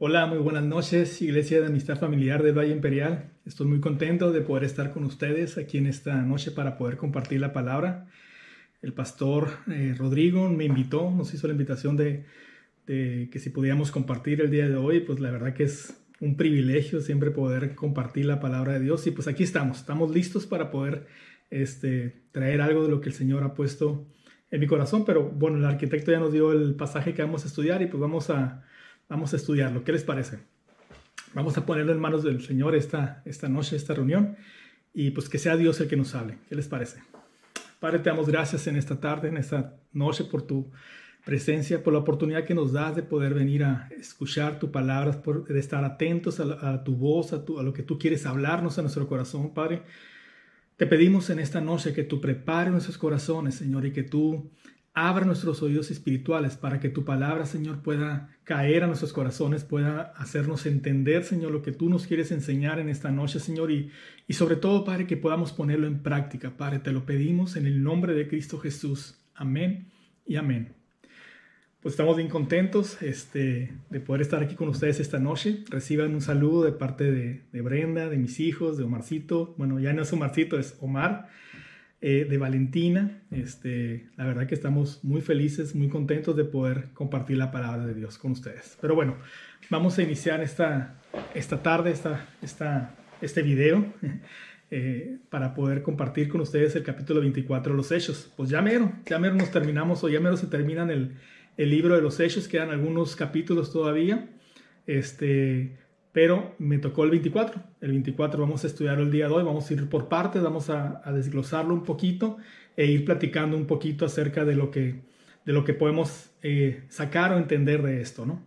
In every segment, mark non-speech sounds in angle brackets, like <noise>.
Hola, muy buenas noches, Iglesia de Amistad Familiar del Valle Imperial. Estoy muy contento de poder estar con ustedes aquí en esta noche para poder compartir la palabra. El pastor eh, Rodrigo me invitó, nos hizo la invitación de, que si podíamos compartir el día de hoy, pues la verdad que es un privilegio siempre poder compartir la palabra de Dios y pues aquí estamos, estamos listos para poder este, traer algo de lo que el Señor ha puesto en mi corazón, pero bueno, el arquitecto ya nos dio el pasaje que vamos a estudiar y pues vamos a Vamos a estudiarlo. ¿Qué les parece? Vamos a ponerlo en manos del Señor esta, esta noche, esta reunión, y pues que sea Dios el que nos hable. ¿Qué les parece? Padre, te damos gracias en esta tarde, en esta noche, por tu presencia, por la oportunidad que nos das de poder venir a escuchar tu palabra, por, de estar atentos a, tu voz, a, a lo que tú quieres hablarnos a nuestro corazón, Padre. Te pedimos en esta noche que tú prepares nuestros corazones, Señor, y que tú Abra nuestros oídos espirituales para que tu palabra, Señor, pueda caer a nuestros corazones, pueda hacernos entender, Señor, lo que tú nos quieres enseñar en esta noche, Señor, y, sobre todo, Padre, que podamos ponerlo en práctica. Padre, te lo pedimos en el nombre de Cristo Jesús. Amén y amén. Pues estamos bien contentos este, de poder estar aquí con ustedes esta noche. Reciban un saludo de parte de, de Brenda, de mis hijos, de Omarcito. Bueno, ya no es Omarcito, es Omar. Eh, de Valentina. Este, la verdad que estamos muy felices, muy contentos de poder compartir la palabra de Dios con ustedes. Pero bueno, vamos a iniciar esta, esta tarde, esta, esta, este video. <laughs> Eh, para poder compartir con ustedes el capítulo 24 de los Hechos. Pues ya mero, ya mero nos terminamos o ya mero se terminan el, el libro de los Hechos, quedan algunos capítulos todavía. Este, pero me tocó el 24. El 24 vamos a estudiar el día de hoy, vamos a ir por partes, vamos a, desglosarlo un poquito e ir platicando un poquito acerca de lo que, de lo que podemos eh, sacar o entender de esto, ¿no?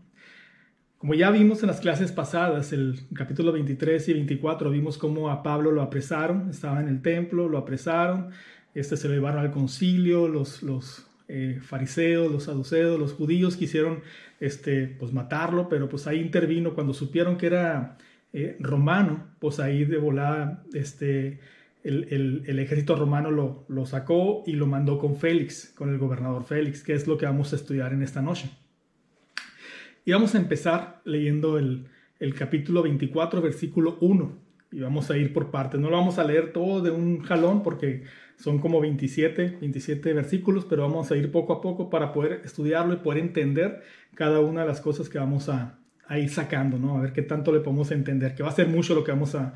Como ya vimos en las clases pasadas, el capítulo 23 y 24, vimos cómo a Pablo lo apresaron, estaba en el templo, lo apresaron, este se lo llevaron al concilio, los, los eh, fariseos, los saduceos, los judíos quisieron este, pues matarlo, pero pues ahí intervino cuando supieron que era eh, romano, pues ahí de volada este, el, el, ejército romano lo, lo, sacó y lo mandó con Félix, con el gobernador Félix, que es lo que vamos a estudiar en esta noche. Y vamos a empezar leyendo el, el capítulo 24, versículo 1, y vamos a ir por partes. No lo vamos a leer todo de un jalón porque son como 27, 27 versículos, pero vamos a ir poco a poco para poder estudiarlo y poder entender cada una de las cosas que vamos a, ir sacando, ¿no? A ver qué tanto le podemos entender, que va a ser mucho lo que vamos a,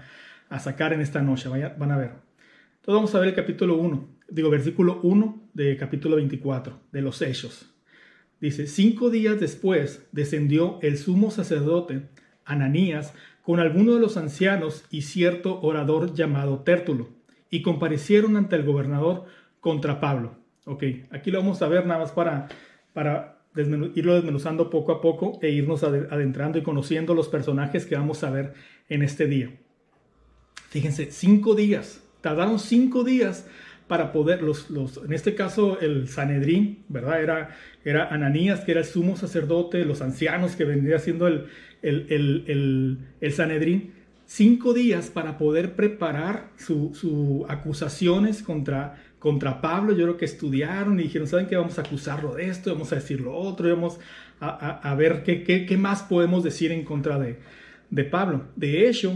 sacar en esta noche, van a ver. Entonces vamos a ver el capítulo 1, digo versículo 1 de capítulo 24 de los Hechos. Dice, cinco días después descendió el sumo sacerdote Ananías con alguno de los ancianos y cierto orador llamado Tértulo y comparecieron ante el gobernador contra Pablo. Ok, aquí lo vamos a ver nada más para, para irlo desmenuzando poco a poco e irnos adentrando y conociendo los personajes que vamos a ver en este día. Fíjense, cinco días, tardaron cinco días para poder, los, los, en este caso el Sanedrín, ¿verdad? Era, era Ananías, que era el sumo sacerdote, los ancianos que vendría siendo el, el, el, el, Sanedrín, cinco días para poder preparar sus su acusaciones contra, contra Pablo. Yo creo que estudiaron y dijeron, ¿saben qué? Vamos a acusarlo de esto, vamos a decir lo otro, vamos a, a, ver qué, qué, qué, más podemos decir en contra de, de Pablo. De hecho,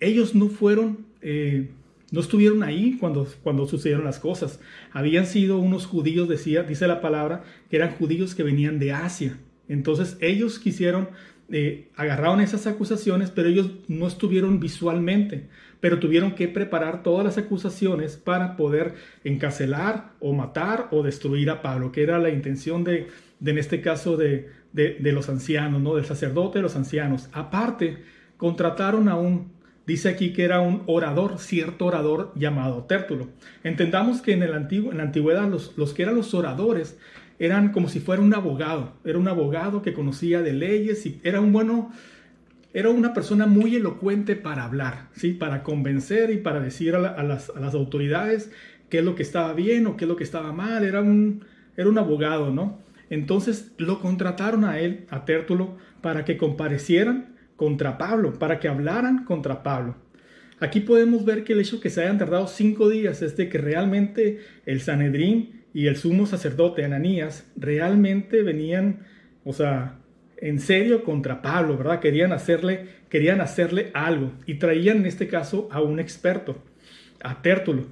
ellos no fueron, eh, no estuvieron ahí cuando, cuando sucedieron las cosas. Habían sido unos judíos, decía, dice la palabra, que eran judíos que venían de Asia. Entonces ellos quisieron eh, agarraron esas acusaciones, pero ellos no estuvieron visualmente, pero tuvieron que preparar todas las acusaciones para poder encarcelar o matar o destruir a Pablo, que era la intención de, en este caso, de, de, los ancianos, ¿no? del sacerdote de los ancianos. Aparte, contrataron a un, dice aquí que era un orador, cierto orador llamado Tértulo. Entendamos que en, el antiguo, en la antigüedad los, los que eran los oradores eran como si fuera un abogado, era un abogado que conocía de leyes y era un bueno, era una persona muy elocuente para hablar, ¿sí? para convencer y para decir a, las, autoridades qué es lo que estaba bien o qué es lo que estaba mal, era un, era un abogado, ¿no? Entonces lo contrataron a él, a Tértulo, para que comparecieran contra Pablo, para que hablaran contra Pablo. Aquí podemos ver que el hecho que se hayan tardado cinco días es de que realmente el Sanedrín y el sumo sacerdote Ananías realmente venían, o sea, en serio contra Pablo, ¿verdad? Querían hacerle, querían hacerle algo y traían en este caso a un experto, a Tértulo.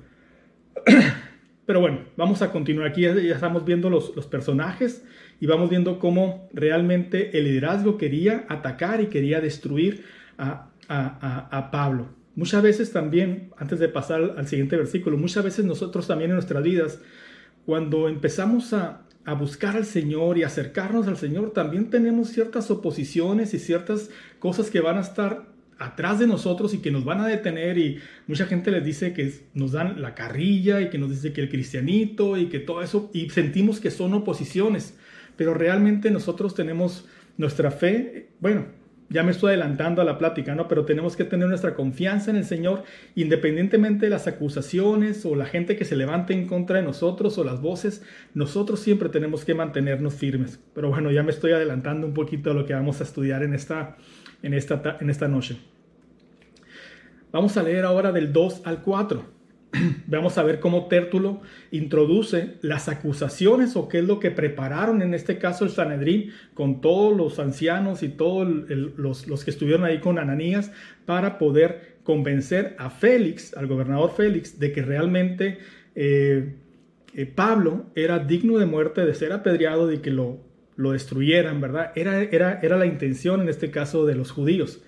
<clears throat> Pero bueno, vamos a continuar aquí, ya estamos viendo los, los personajes y vamos viendo cómo realmente el liderazgo quería atacar y quería destruir a, a, Pablo. Muchas veces también, antes de pasar al siguiente versículo, muchas veces nosotros también en nuestras vidas, cuando empezamos a, a buscar al Señor y acercarnos al Señor, también tenemos ciertas oposiciones y ciertas cosas que van a estar atrás de nosotros y que nos van a detener y mucha gente les dice que nos dan la carrilla y que nos dice que el cristianito y que todo eso y sentimos que son oposiciones pero realmente nosotros tenemos nuestra fe, bueno, ya me estoy adelantando a la plática, ¿no? Pero tenemos que tener nuestra confianza en el Señor, independientemente de las acusaciones o la gente que se levante en contra de nosotros o las voces, nosotros siempre tenemos que mantenernos firmes. Pero bueno, ya me estoy adelantando un poquito a lo que vamos a estudiar en esta, en esta, en esta noche. Vamos a leer ahora del 2 al 4. <clears throat> Vamos a ver cómo Tértulo introduce las acusaciones o qué es lo que prepararon en este caso el Sanedrín con todos los ancianos y todos los, que estuvieron ahí con Ananías para poder convencer a Félix, al gobernador Félix, de que realmente eh, eh, Pablo era digno de muerte, de ser apedreado, y que lo, lo destruyeran, ¿verdad? Era, era, era la intención en este caso de los judíos.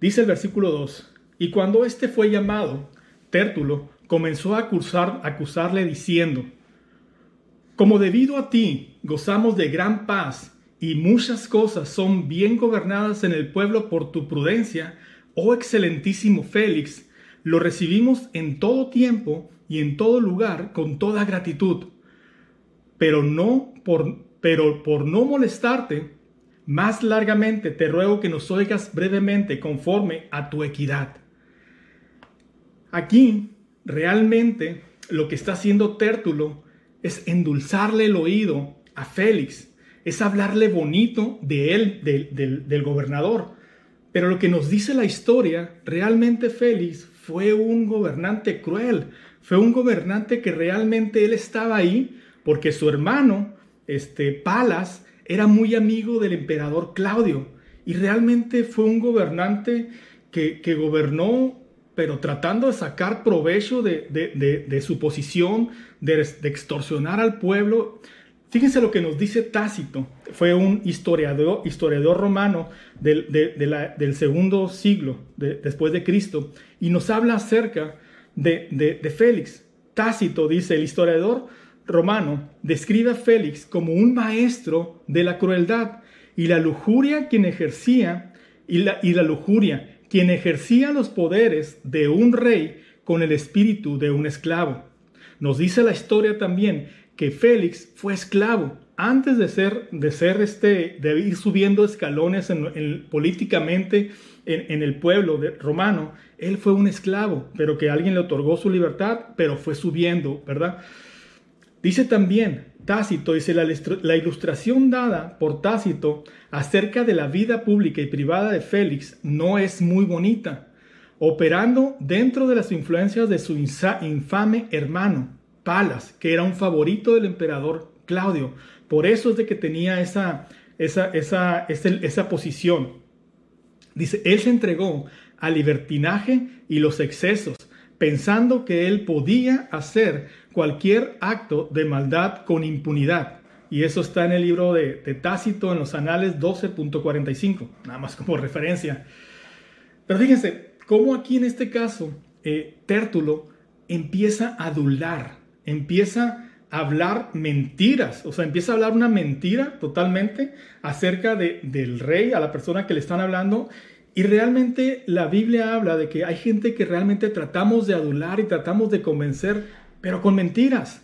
Dice el versículo 2, y cuando éste fue llamado, Tértulo comenzó a acusar, acusarle diciendo, como debido a ti gozamos de gran paz y muchas cosas son bien gobernadas en el pueblo por tu prudencia, oh excelentísimo Félix, lo recibimos en todo tiempo y en todo lugar con toda gratitud. Pero no pero por no molestarte, más largamente te ruego que nos oigas brevemente conforme a tu equidad. Aquí realmente lo que está haciendo Tértulo es endulzarle el oído a Félix, es hablarle bonito de él, del, gobernador. Pero lo que nos dice la historia, realmente Félix fue un gobernante cruel, fue un gobernante que realmente él estaba ahí porque su hermano, este Palas, era muy amigo del emperador Claudio y realmente fue un gobernante que, que gobernó pero tratando de sacar provecho de, su posición, de, extorsionar al pueblo. Fíjense lo que nos dice Tácito, fue un historiador, romano del, segundo siglo después de Cristo, y nos habla acerca de, Félix. Tácito dice, el historiador romano describe a Félix como un maestro de la crueldad y la lujuria quien ejercía, y la lujuria quien ejercía los poderes de un rey con el espíritu de un esclavo. Nos dice la historia también que Félix fue esclavo antes de ser, de ser este, de ir subiendo escalones en, políticamente en, el pueblo romano. Él fue un esclavo, pero que alguien le otorgó su libertad, pero fue subiendo, ¿verdad? Dice también Tácito, dice la, ilustración dada por Tácito acerca de la vida pública y privada de Félix no es muy bonita, operando dentro de las influencias de su infame hermano, Palas, que era un favorito del emperador Claudio. Por eso es de que tenía esa, esa, esa, esa posición. Dice, él se entregó al libertinaje y los excesos, pensando que él podía hacer cualquier acto de maldad con impunidad. Y eso está en el libro de, Tácito en los anales 12.45, nada más como <laughs> referencia. Pero fíjense, cómo aquí en este caso eh, Tértulo empieza a adular, empieza a hablar mentiras, o sea, empieza a hablar una mentira totalmente acerca de, del rey, a la persona que le están hablando. Y realmente la Biblia habla de que hay gente que realmente tratamos de adular y tratamos de convencer, pero con mentiras.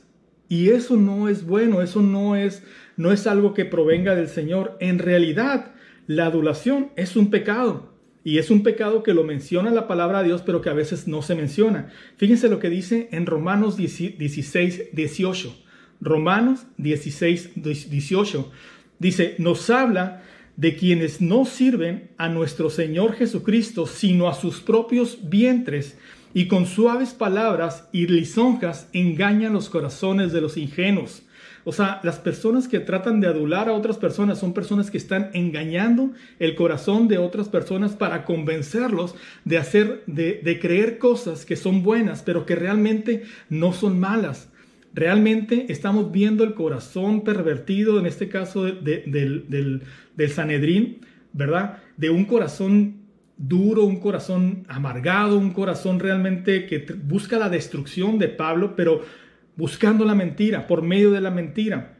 Y eso no es bueno, eso no es, no es algo que provenga del Señor. En realidad, la adulación es un pecado. Y es un pecado que lo menciona la palabra de Dios, pero que a veces no se menciona. Fíjense lo que dice en Romanos 16, 18. Romanos 16, 18. Dice, nos habla de quienes no sirven a nuestro Señor Jesucristo, sino a sus propios vientres y con suaves palabras y lisonjas engañan los corazones de los ingenuos. O sea, las personas que tratan de adular a otras personas son personas que están engañando el corazón de otras personas para convencerlos de hacer, de, creer cosas que son buenas, pero que realmente no son malas. Realmente estamos viendo el corazón pervertido, en este caso del, del, Sanedrín, ¿verdad? De un corazón duro, un corazón amargado, un corazón realmente que busca la destrucción de Pablo, pero buscando la mentira, por medio de la mentira.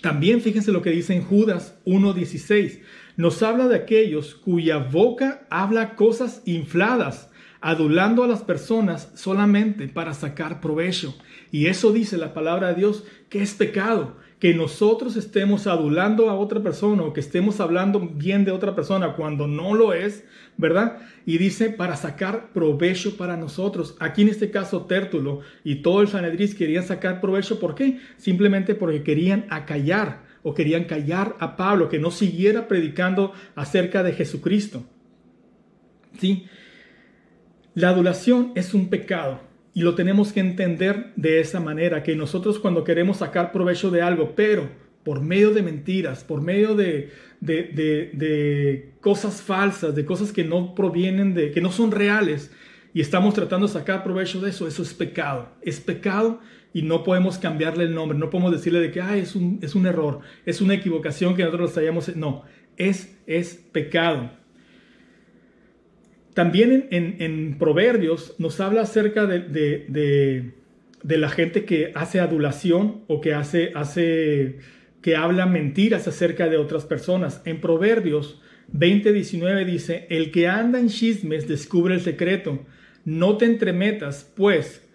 También fíjense lo que dice en Judas 1.16. Nos habla de aquellos cuya boca habla cosas infladas, adulando a las personas solamente para sacar provecho. Y eso dice la palabra de Dios que es pecado, que nosotros estemos adulando a otra persona o que estemos hablando bien de otra persona cuando no lo es, ¿verdad? Y dice para sacar provecho para nosotros. Aquí en este caso Tértulo y todo el Sanedris querían sacar provecho, ¿por qué? Simplemente porque querían acallar o querían callar a Pablo, que no siguiera predicando acerca de Jesucristo. ¿Sí? La adulación es un pecado y lo tenemos que entender de esa manera, que nosotros cuando queremos sacar provecho de algo, pero por medio de mentiras, por medio de, de, cosas falsas, de cosas que no provienen de, que no son reales, y estamos tratando de sacar provecho de eso, eso es pecado. Es pecado y no podemos cambiarle el nombre, no podemos decirle de que ah, es, un, es un error, es una equivocación que nosotros hayamos... No, es, es pecado. También en, Proverbios nos habla acerca de, la gente que hace adulación o que hace, hace, que habla mentiras acerca de otras personas. En Proverbios 20:19 dice, el que anda en chismes descubre el secreto. No te entremetas, pues,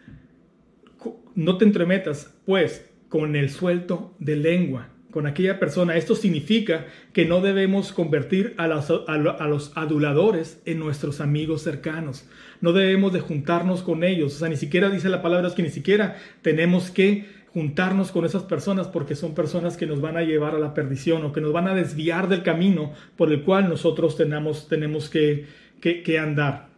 no te entremetas, pues, con el suelto de lengua con aquella persona. Esto significa que no debemos convertir a los, aduladores en nuestros amigos cercanos. No debemos de juntarnos con ellos. O sea, ni siquiera dice la palabra es que ni siquiera tenemos que juntarnos con esas personas porque son personas que nos van a llevar a la perdición o que nos van a desviar del camino por el cual nosotros tenemos, tenemos que, que andar.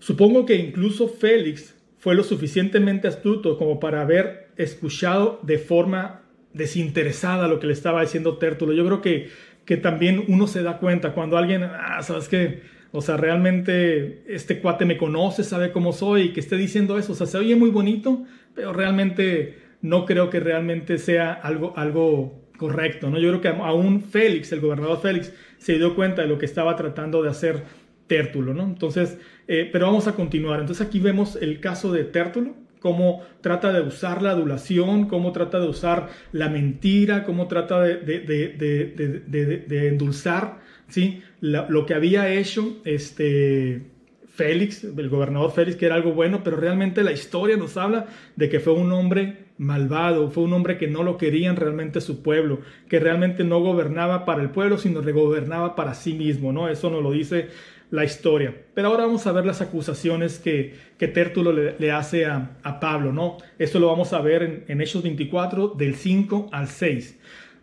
Supongo que incluso Félix fue lo suficientemente astuto como para haber escuchado de forma desinteresada lo que le estaba diciendo Tértulo. Yo creo que, que también uno se da cuenta cuando alguien, ah, sabes que, o sea, realmente este cuate me conoce, sabe cómo soy y que esté diciendo eso, o sea, se oye muy bonito, pero realmente no creo que realmente sea algo, algo correcto, ¿no? Yo creo que aún Félix, el gobernador Félix, se dio cuenta de lo que estaba tratando de hacer Tértulo, ¿no? Entonces, eh, pero vamos a continuar. Entonces aquí vemos el caso de Tértulo, cómo trata de usar la adulación, cómo trata de usar la mentira, cómo trata de, endulzar ¿sí? lo que había hecho este, Félix, el gobernador Félix, que era algo bueno, pero realmente la historia nos habla de que fue un hombre malvado, fue un hombre que no lo querían realmente su pueblo, que realmente no gobernaba para el pueblo, sino gobernaba para sí mismo, ¿no? Eso nos lo dice la historia. Pero ahora vamos a ver las acusaciones que, que Tértulo le, hace a, Pablo, ¿no? Esto lo vamos a ver en, en Hechos 24, del 5 al 6.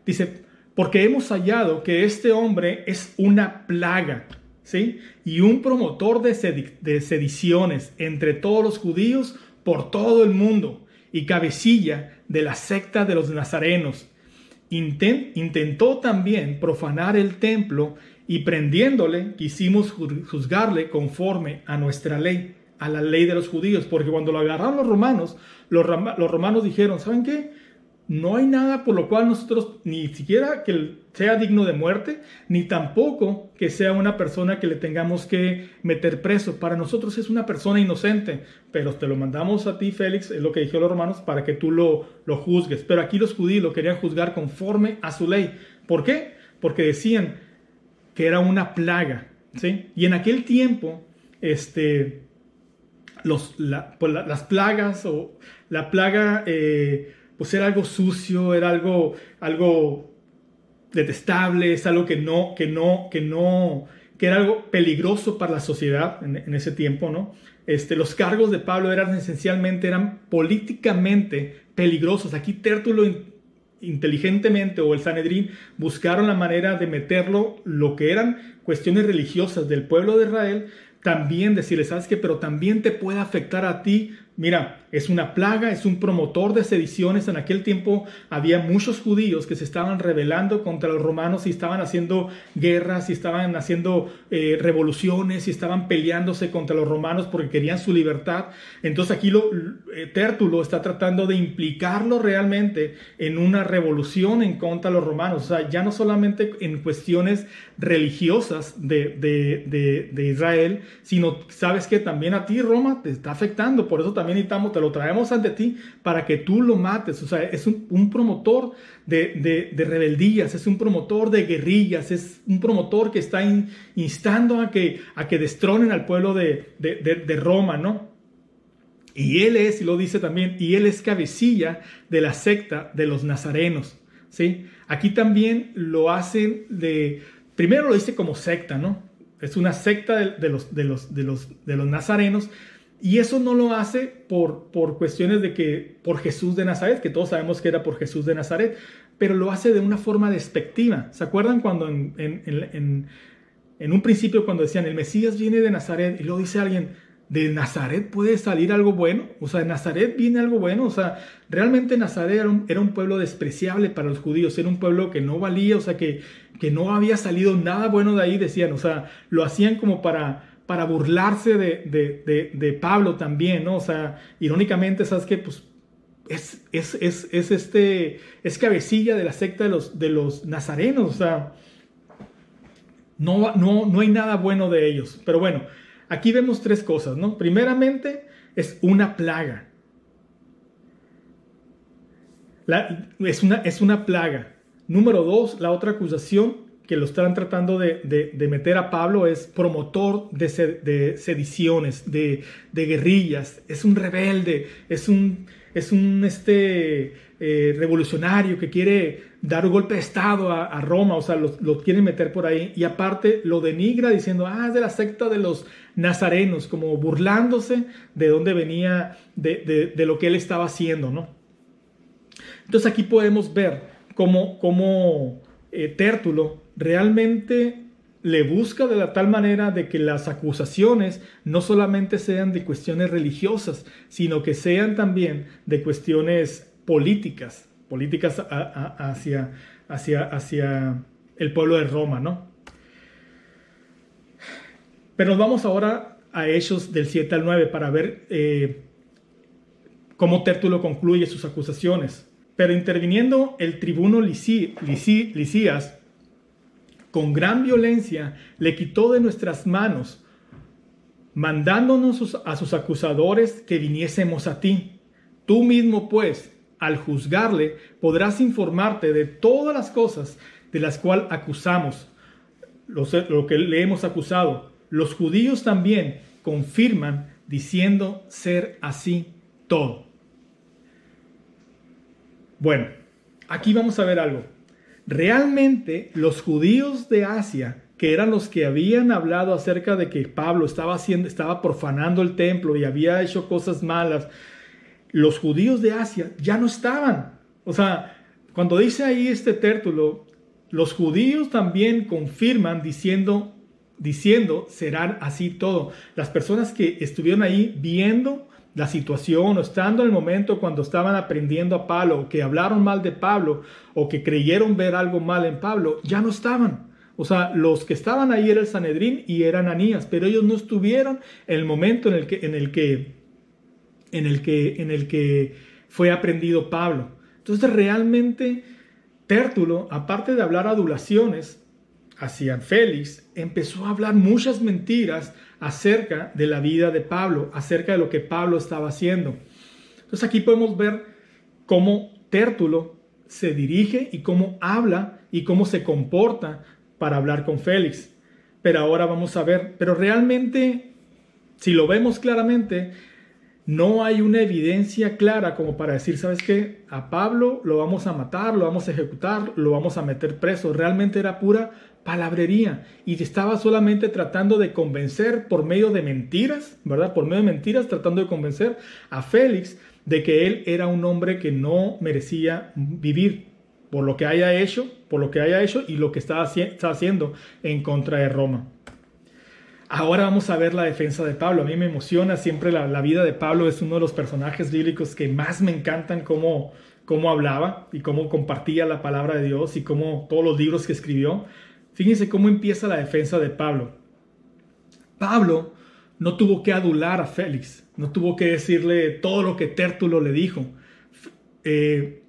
Dice, porque hemos hallado que este hombre es una plaga, ¿sí? Y un promotor de, de sediciones entre todos los judíos por todo el mundo y cabecilla de la secta de los nazarenos. intentó también profanar el templo y prendiéndole quisimos juzgarle conforme a nuestra ley, a la ley de los judíos, porque cuando lo agarraron los romanos, los, romanos dijeron, ¿saben qué? No hay nada por lo cual nosotros ni siquiera que sea digno de muerte, ni tampoco que sea una persona que le tengamos que meter preso. Para nosotros es una persona inocente, pero te lo mandamos a ti, Félix, es lo que dijeron los romanos, para que tú lo, lo juzgues. Pero aquí los judíos lo querían juzgar conforme a su ley. ¿Por qué? Porque decían, que era una plaga, ¿sí? Y en aquel tiempo, este, los, pues, las plagas o la plaga, eh, pues era algo sucio, era algo, algo detestable, es algo que no, que no, que no, que era algo peligroso para la sociedad en, ese tiempo, ¿no? Este, los cargos de Pablo eran esencialmente, eran políticamente peligrosos. Aquí Tértulo inteligentemente o el Sanedrín buscaron la manera de meterlo lo que eran cuestiones religiosas del pueblo de Israel, también decirle, ¿sabes qué? Pero también te puede afectar a ti Mira, es una plaga, es un promotor de sediciones. En aquel tiempo había muchos judíos que se estaban rebelando contra los romanos y estaban haciendo guerras y estaban haciendo eh, revoluciones y estaban peleándose contra los romanos porque querían su libertad. Entonces aquí lo, eh, Tértulo está tratando de implicarlo realmente en una revolución en contra de los romanos. O sea, ya no solamente en cuestiones religiosas de, de, de Israel, sino sabes que también a ti Roma te está afectando. Por eso también necesitamos, te lo traemos ante ti para que tú lo mates. O sea, es un, promotor de, rebeldías, es un promotor de guerrillas, es un promotor que está instando a que, a que destronen al pueblo de, Roma, ¿no? Y él es, y lo dice también, y él es cabecilla de la secta de los nazarenos, ¿sí? Aquí también lo hacen de, primero lo dice como secta, ¿no? Es una secta de, los, de, los, de, los, de los nazarenos, y eso no lo hace por, por cuestiones de que por Jesús de Nazaret, que todos sabemos que era por Jesús de Nazaret, pero lo hace de una forma despectiva. ¿Se acuerdan cuando en, un principio cuando decían el Mesías viene de Nazaret y luego dice alguien, ¿de Nazaret puede salir algo bueno? O sea, ¿de Nazaret viene algo bueno? O sea, realmente Nazaret era un, era un pueblo despreciable para los judíos, era un pueblo que no valía, o sea, que, que no había salido nada bueno de ahí, decían, o sea, lo hacían como para para burlarse de, Pablo también, ¿no? O sea, irónicamente, ¿sabes qué? Pues es, es, este, es cabecilla de la secta de los, de los nazarenos, o sea, no, no, no hay nada bueno de ellos. Pero bueno, aquí vemos tres cosas, ¿no? Primeramente, es una plaga. es, una, es una plaga. Número dos, la otra acusación que lo están tratando de, meter a Pablo es promotor de, sediciones, de, guerrillas, es un rebelde, es un, es un este, eh, revolucionario que quiere dar un golpe de Estado a, Roma, o sea, lo, lo quieren meter por ahí y aparte lo denigra diciendo, ah, es de la secta de los nazarenos, como burlándose de dónde venía, de, lo que él estaba haciendo, ¿no? Entonces aquí podemos ver cómo, cómo eh, Tértulo realmente le busca de la tal manera de que las acusaciones no solamente sean de cuestiones religiosas, sino que sean también de cuestiones políticas, políticas hacia, hacia, hacia el pueblo de Roma, ¿no? Pero nos vamos ahora a Hechos del 7 al 9 para ver eh, cómo Tértulo concluye sus acusaciones. Pero interviniendo el tribuno Licías, con gran violencia le quitó de nuestras manos, mandándonos a sus acusadores que viniésemos a ti. Tú mismo, pues, al juzgarle, podrás informarte de todas las cosas de las cuales acusamos, lo que le hemos acusado. Los judíos también confirman diciendo ser así todo. Bueno, aquí vamos a ver algo. Realmente los judíos de Asia, que eran los que habían hablado acerca de que Pablo estaba haciendo, estaba profanando el templo y había hecho cosas malas, los judíos de Asia ya no estaban. O sea, cuando dice ahí este tértulo, los judíos también confirman diciendo, diciendo, serán así todo. Las personas que estuvieron ahí viendo la situación o estando en el momento cuando estaban aprendiendo a Pablo, que hablaron mal de Pablo o que creyeron ver algo mal en Pablo, ya no estaban. O sea, los que estaban ahí era el Sanedrín y eran Anías, pero ellos no estuvieron en el momento en el que, en el que, en el que, en el que fue aprendido Pablo. Entonces realmente Tértulo, aparte de hablar adulaciones hacia Félix, empezó a hablar muchas mentiras acerca de la vida de Pablo, acerca de lo que Pablo estaba haciendo. Entonces aquí podemos ver cómo Tértulo se dirige y cómo habla y cómo se comporta para hablar con Félix. Pero ahora vamos a ver, pero realmente, si lo vemos claramente, no hay una evidencia clara como para decir, ¿sabes qué? A Pablo lo vamos a matar, lo vamos a ejecutar, lo vamos a meter preso. Realmente era pura palabrería y estaba solamente tratando de convencer por medio de mentiras, ¿verdad? Por medio de mentiras tratando de convencer a Félix de que él era un hombre que no merecía vivir por lo que haya hecho, por lo que haya hecho y lo que está, haciendo en contra de Roma. Ahora vamos a ver la defensa de Pablo. A mí me emociona siempre la, vida de Pablo. Es uno de los personajes bíblicos que más me encantan cómo, cómo hablaba y cómo compartía la palabra de Dios y cómo todos los libros que escribió. Fíjense cómo empieza la defensa de Pablo. Pablo no tuvo que adular a Félix, no tuvo que decirle todo lo que Tértulo le dijo. Eh,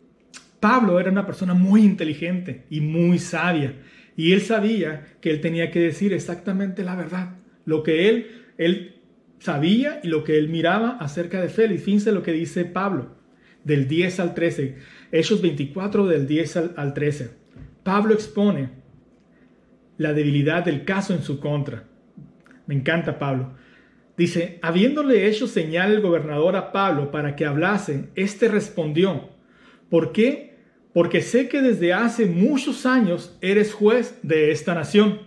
Pablo era una persona muy inteligente y muy sabia, y él sabía que él tenía que decir exactamente la verdad, lo que él, él sabía y lo que él miraba acerca de Félix. Fíjense lo que dice Pablo, del 10 al 13, Hechos 24 del 10 al 13. Pablo expone la debilidad del caso en su contra. Me encanta Pablo. Dice, habiéndole hecho señal el gobernador a Pablo para que hablase, éste respondió, ¿por qué? Porque sé que desde hace muchos años eres juez de esta nación.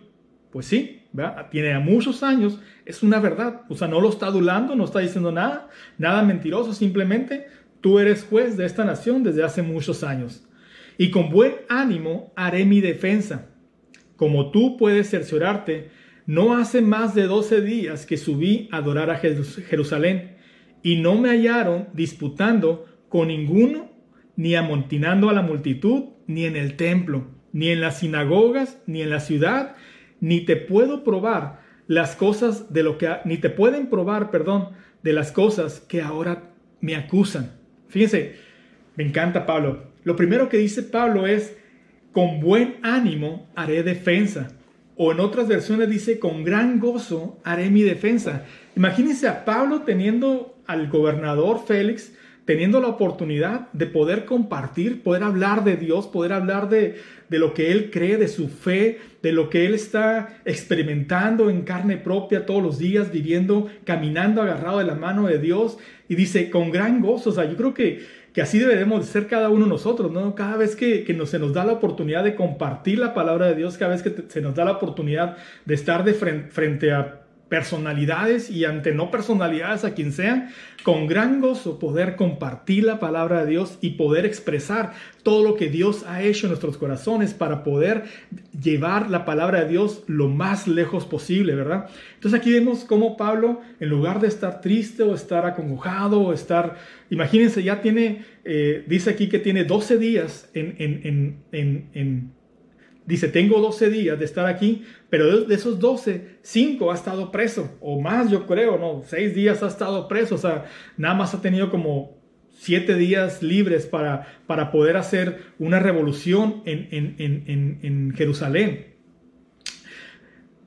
Pues sí, tiene muchos años, es una verdad. O sea, no lo está adulando, no está diciendo nada, nada mentiroso, simplemente tú eres juez de esta nación desde hace muchos años. Y con buen ánimo haré mi defensa. Como tú puedes cerciorarte, no hace más de doce días que subí a adorar a Jerusalén y no me hallaron disputando con ninguno, ni amontinando a la multitud, ni en el templo, ni en las sinagogas, ni en la ciudad, ni te puedo probar las cosas de lo que, ni te pueden probar, perdón, de las cosas que ahora me acusan. Fíjense, me encanta Pablo. Lo primero que dice Pablo es, con buen ánimo haré defensa. O en otras versiones dice, con gran gozo haré mi defensa. Imagínense a Pablo teniendo al gobernador Félix, teniendo la oportunidad de poder compartir, poder hablar de Dios, poder hablar de, de lo que él cree, de su fe, de lo que él está experimentando en carne propia todos los días, viviendo, caminando agarrado de la mano de Dios. Y dice, con gran gozo, o sea, yo creo que que así debemos ser cada uno nosotros, ¿no? Cada vez que, se nos da la oportunidad de compartir la palabra de Dios, cada vez que se nos da la oportunidad de estar de frente, frente a personalidades y ante no personalidades a quien sea, con gran gozo poder compartir la palabra de Dios y poder expresar todo lo que Dios ha hecho en nuestros corazones para poder llevar la palabra de Dios lo más lejos posible, ¿verdad? Entonces aquí vemos cómo Pablo, en lugar de estar triste o estar acongojado o estar, imagínense, ya tiene, eh, dice aquí que tiene 12 días en, en, en, en Dice, tengo 12 días de estar aquí, pero de esos 12, 5 ha estado preso, o más yo creo, ¿no? 6 días ha estado preso, o sea, nada más ha tenido como 7 días libres para, para poder hacer una revolución en, en, Jerusalén.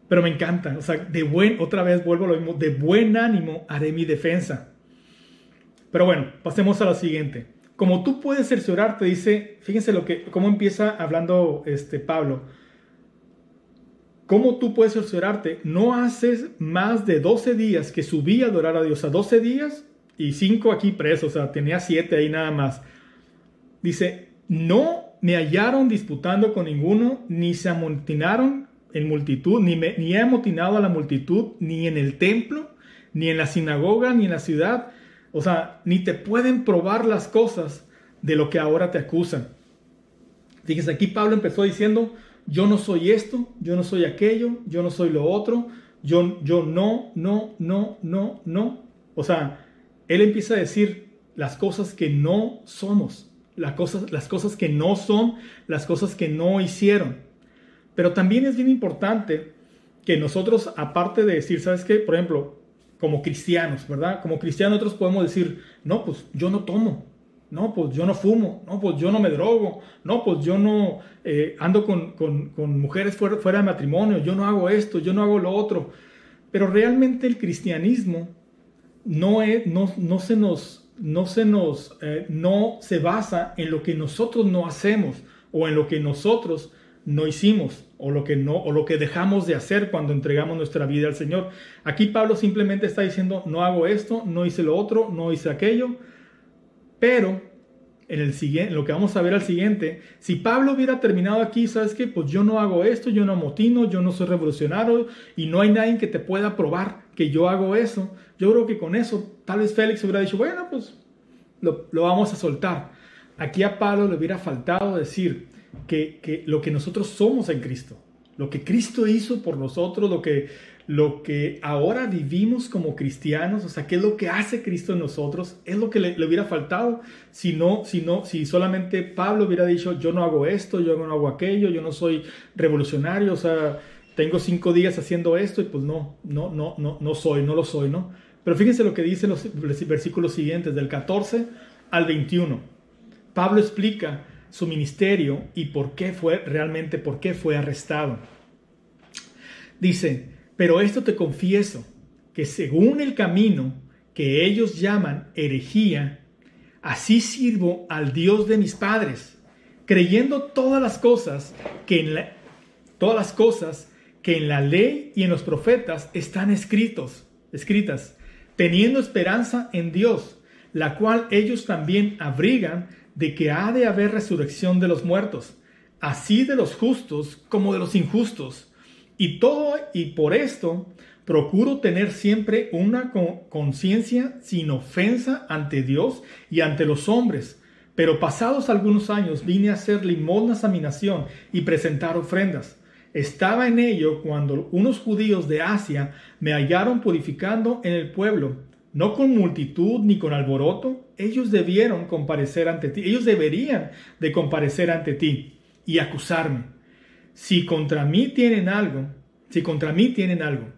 Pero me encanta, o sea, de buen, otra vez vuelvo a lo mismo, de buen ánimo haré mi defensa. Pero bueno, pasemos a lo siguiente como tú puedes cerciorarte, dice, fíjense lo que, cómo empieza hablando este Pablo. ¿Cómo tú puedes cerciorarte? No haces más de 12 días que subí a adorar a Dios. A 12 días y 5 aquí presos, o sea, tenía 7 ahí nada más. Dice, no me hallaron disputando con ninguno, ni se amotinaron en multitud, ni, me, ni he amotinado a la multitud, ni en el templo, ni en la sinagoga, ni en la ciudad o sea, ni te pueden probar las cosas de lo que ahora te acusan. Fíjense, aquí Pablo empezó diciendo, yo no soy esto, yo no soy aquello, yo no soy lo otro, yo, yo no, no, no, no, no. O sea, él empieza a decir las cosas que no somos, las cosas, las cosas que no son, las cosas que no hicieron. Pero también es bien importante que nosotros, aparte de decir, ¿sabes qué? Por ejemplo, como cristianos, ¿verdad? Como cristianos nosotros podemos decir, no, pues yo no tomo, no, pues yo no fumo, no, pues yo no me drogo, no, pues yo no eh, ando con, mujeres fuera, fuera, de matrimonio, yo no hago esto, yo no hago lo otro. Pero realmente el cristianismo no, es, no, no se nos, no se nos, eh, no se basa en lo que nosotros no hacemos o en lo que nosotros no hicimos o lo que no o lo que dejamos de hacer cuando entregamos nuestra vida al Señor. Aquí Pablo simplemente está diciendo, no hago esto, no hice lo otro, no hice aquello, pero en el siguiente, lo que vamos a ver al siguiente, si Pablo hubiera terminado aquí, ¿sabes qué? Pues yo no hago esto, yo no motino, yo no soy revolucionario y no hay nadie que te pueda probar que yo hago eso. Yo creo que con eso tal vez Félix hubiera dicho, bueno, pues lo, lo vamos a soltar. Aquí a Pablo le hubiera faltado decir, que, lo que nosotros somos en Cristo. lo que Cristo hizo por nosotros, lo que, lo que ahora vivimos como cristianos, o sea, qué es lo que hace Cristo en nosotros, es lo que le, hubiera faltado si no, si no, si solamente Pablo hubiera dicho, yo no hago esto, yo no hago aquello, yo no soy revolucionario, o sea, tengo cinco días haciendo esto y pues no, no, no, no, no soy, no lo soy, ¿no? Pero fíjense lo que dicen los versículos siguientes, del 14 al 21. Pablo explica su ministerio y por qué fue realmente, por qué fue arrestado. Dice, pero esto te confieso, que según el camino que ellos llaman herejía, así sirvo al Dios de mis padres, creyendo todas las cosas que en la, todas las cosas que en la ley y en los profetas están escritos, escritas, teniendo esperanza en Dios, la cual ellos también abrigan de que ha de haber resurrección de los muertos, así de los justos como de los injustos. Y todo, y por esto procuro tener siempre una conciencia sin ofensa ante Dios y ante los hombres. Pero pasados algunos años vine a hacer limosnas a mi nación y presentar ofrendas. Estaba en ello cuando unos judíos de Asia me hallaron purificando en el pueblo no con multitud ni con alboroto, ellos debieron comparecer ante ti, ellos deberían de comparecer ante ti y acusarme. Si contra mí tienen algo, si contra mí tienen algo,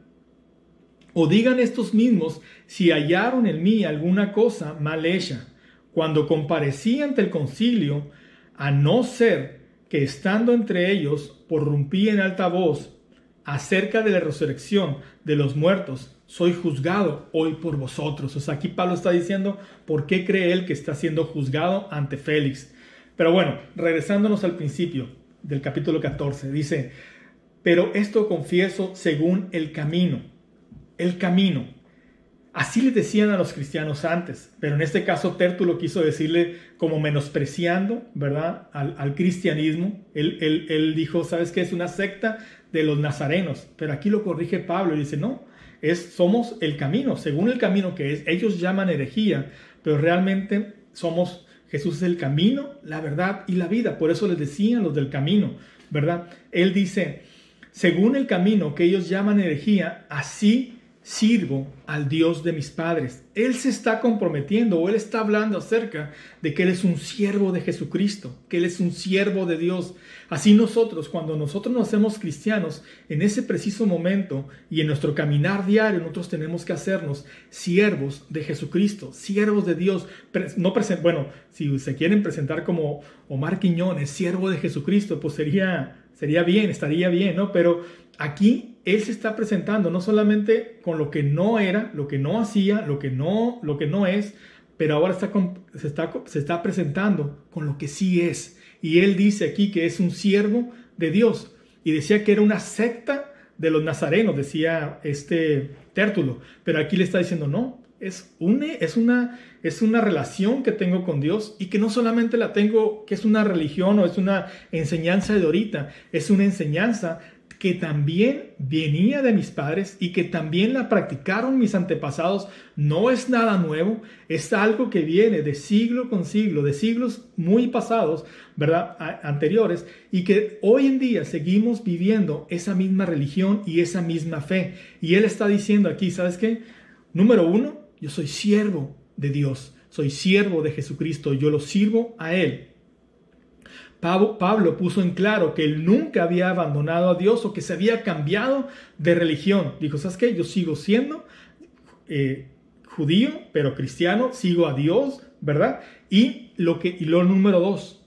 o digan estos mismos si hallaron en mí alguna cosa mal hecha, cuando comparecí ante el concilio, a no ser que estando entre ellos, porrumpí en alta voz acerca de la resurrección de los muertos, soy juzgado hoy por vosotros. O sea, aquí Pablo está diciendo por qué cree él que está siendo juzgado ante Félix. Pero bueno, regresándonos al principio del capítulo 14, dice, pero esto confieso según el camino, el camino. Así le decían a los cristianos antes, pero en este caso Tértulo quiso decirle como menospreciando, ¿verdad?, al, cristianismo. Él, él, él dijo, ¿sabes qué? Es una secta de los nazarenos, pero aquí lo corrige Pablo y dice, no, es, somos el camino, según el camino que es. Ellos llaman herejía, pero realmente somos, Jesús es el camino, la verdad y la vida. Por eso les decían los del camino, ¿verdad? Él dice, según el camino que ellos llaman herejía, así sirvo al Dios de mis padres. Él se está comprometiendo o él está hablando acerca de que él es un siervo de Jesucristo, que él es un siervo de Dios. Así nosotros, cuando nosotros nos hacemos cristianos, en ese preciso momento y en nuestro caminar diario, nosotros tenemos que hacernos siervos de Jesucristo, siervos de Dios. No bueno, si se quieren presentar como Omar Quiñones, siervo de Jesucristo, pues sería, sería bien, estaría bien, ¿no? Pero aquí él se está presentando no solamente con lo que no era, lo que no hacía, lo que no, lo que no es, pero ahora está se, está, se está presentando con lo que sí es. Y él dice aquí que es un siervo de Dios. Y decía que era una secta de los nazarenos, decía este Tértulo. Pero aquí le está diciendo, no, es, es, una, es una relación que tengo con Dios y que no solamente la tengo, que es una religión o es una enseñanza de ahorita, es una enseñanza que también venía de mis padres y que también la practicaron mis antepasados, no es nada nuevo, es algo que viene de siglo con siglo, de siglos muy pasados, ¿verdad? anteriores, y que hoy en día seguimos viviendo esa misma religión y esa misma fe. Y él está diciendo aquí, ¿sabes qué? Número uno, yo soy siervo de Dios, soy siervo de Jesucristo, yo lo sirvo a Él. Pablo puso en claro que él nunca había abandonado a Dios o que se había cambiado de religión. Dijo, ¿sabes qué? Yo sigo siendo eh, judío, pero cristiano, sigo a Dios, ¿verdad? Y lo, que, y lo número dos,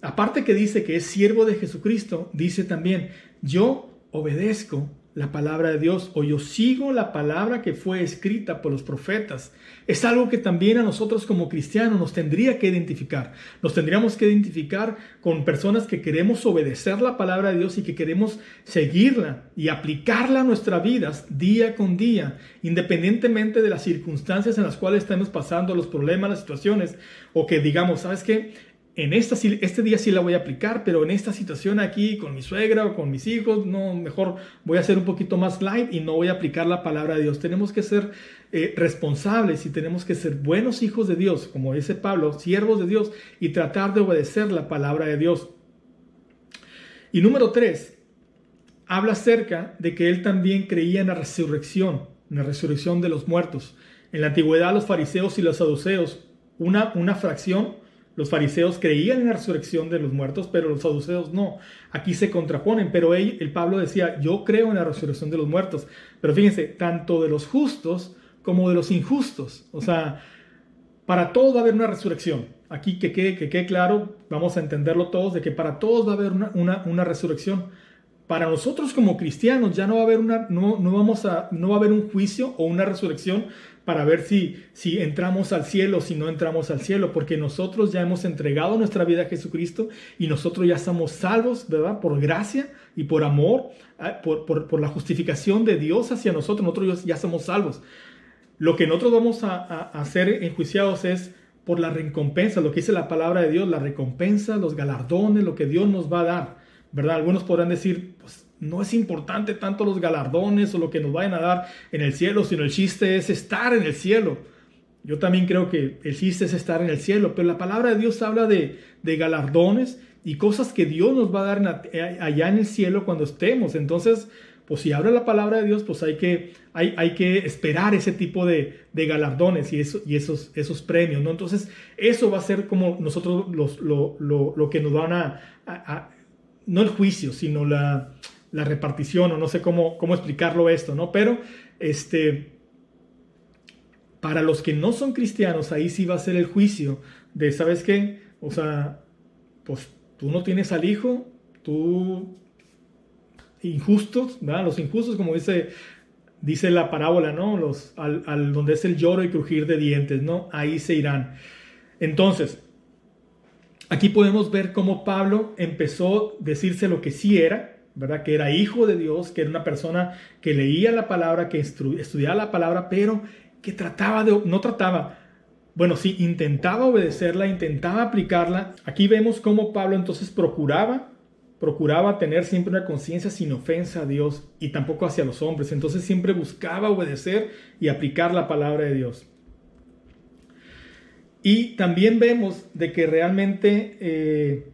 aparte que dice que es siervo de Jesucristo, dice también, yo obedezco la palabra de Dios o yo sigo la palabra que fue escrita por los profetas. Es algo que también a nosotros como cristianos nos tendría que identificar. Nos tendríamos que identificar con personas que queremos obedecer la palabra de Dios y que queremos seguirla y aplicarla a nuestras vidas día con día, independientemente de las circunstancias en las cuales estemos pasando, los problemas, las situaciones, o que digamos, ¿sabes qué? En esta, este día sí la voy a aplicar, pero en esta situación aquí con mi suegra o con mis hijos, no, mejor voy a ser un poquito más light y no voy a aplicar la palabra de Dios. Tenemos que ser eh, responsables y tenemos que ser buenos hijos de Dios, como dice Pablo, siervos de Dios y tratar de obedecer la palabra de Dios. Y número tres, habla acerca de que él también creía en la resurrección, en la resurrección de los muertos. En la antigüedad los fariseos y los saduceos, una, una fracción, los fariseos creían en la resurrección de los muertos, pero los saduceos no. Aquí se contraponen, pero él, el Pablo decía, yo creo en la resurrección de los muertos. Pero fíjense, tanto de los justos como de los injustos. O sea, para todos va a haber una resurrección. Aquí que quede, que quede claro, vamos a entenderlo todos, de que para todos va a haber una, una, una resurrección para nosotros como cristianos ya no va a haber una no, no vamos a no va a haber un juicio o una resurrección para ver si si entramos al cielo o si no entramos al cielo porque nosotros ya hemos entregado nuestra vida a Jesucristo y nosotros ya somos salvos verdad por gracia y por amor ah, por, por, por la justificación de Dios hacia nosotros. Nosotros ya somos salvos. Lo que nosotros vamos a, a, a hacer enjuiciados es por la recompensa lo que dice la palabra de Dios la recompensa los galardones lo que Dios nos va a dar ¿verdad? Algunos podrán decir, pues no es importante tanto los galardones o lo que nos vayan a dar en el cielo, sino el chiste es estar en el cielo. Yo también creo que el chiste es estar en el cielo, pero la palabra de Dios habla de, de galardones y cosas que Dios nos va a dar allá en el cielo cuando estemos. Entonces, pues si habla la palabra de Dios, pues hay que, hay, hay que esperar ese tipo de, de galardones y, eso, y esos, esos premios, ¿no? Entonces, eso va a ser como nosotros los, lo, lo, lo que nos van a, no el juicio, sino la, la repartición, o no sé cómo, cómo explicarlo esto, ¿no? Pero, este, para los que no son cristianos, ahí sí va a ser el juicio de, ¿sabes qué? O sea, pues tú no tienes al hijo, tú injustos, ¿verdad? Los injustos, como dice, dice la parábola, ¿no? Los, al, al, donde es el lloro y crujir de dientes, ¿no? Ahí se irán. Entonces, Aquí podemos ver cómo Pablo empezó a decirse lo que sí era, ¿verdad? Que era hijo de Dios, que era una persona que leía la palabra, que estudiaba la palabra, pero que trataba de, no trataba, bueno, sí, intentaba obedecerla, intentaba aplicarla. Aquí vemos cómo Pablo entonces procuraba, procuraba tener siempre una conciencia sin ofensa a Dios y tampoco hacia los hombres. Entonces siempre buscaba obedecer y aplicar la palabra de Dios. Y también vemos de que realmente eh,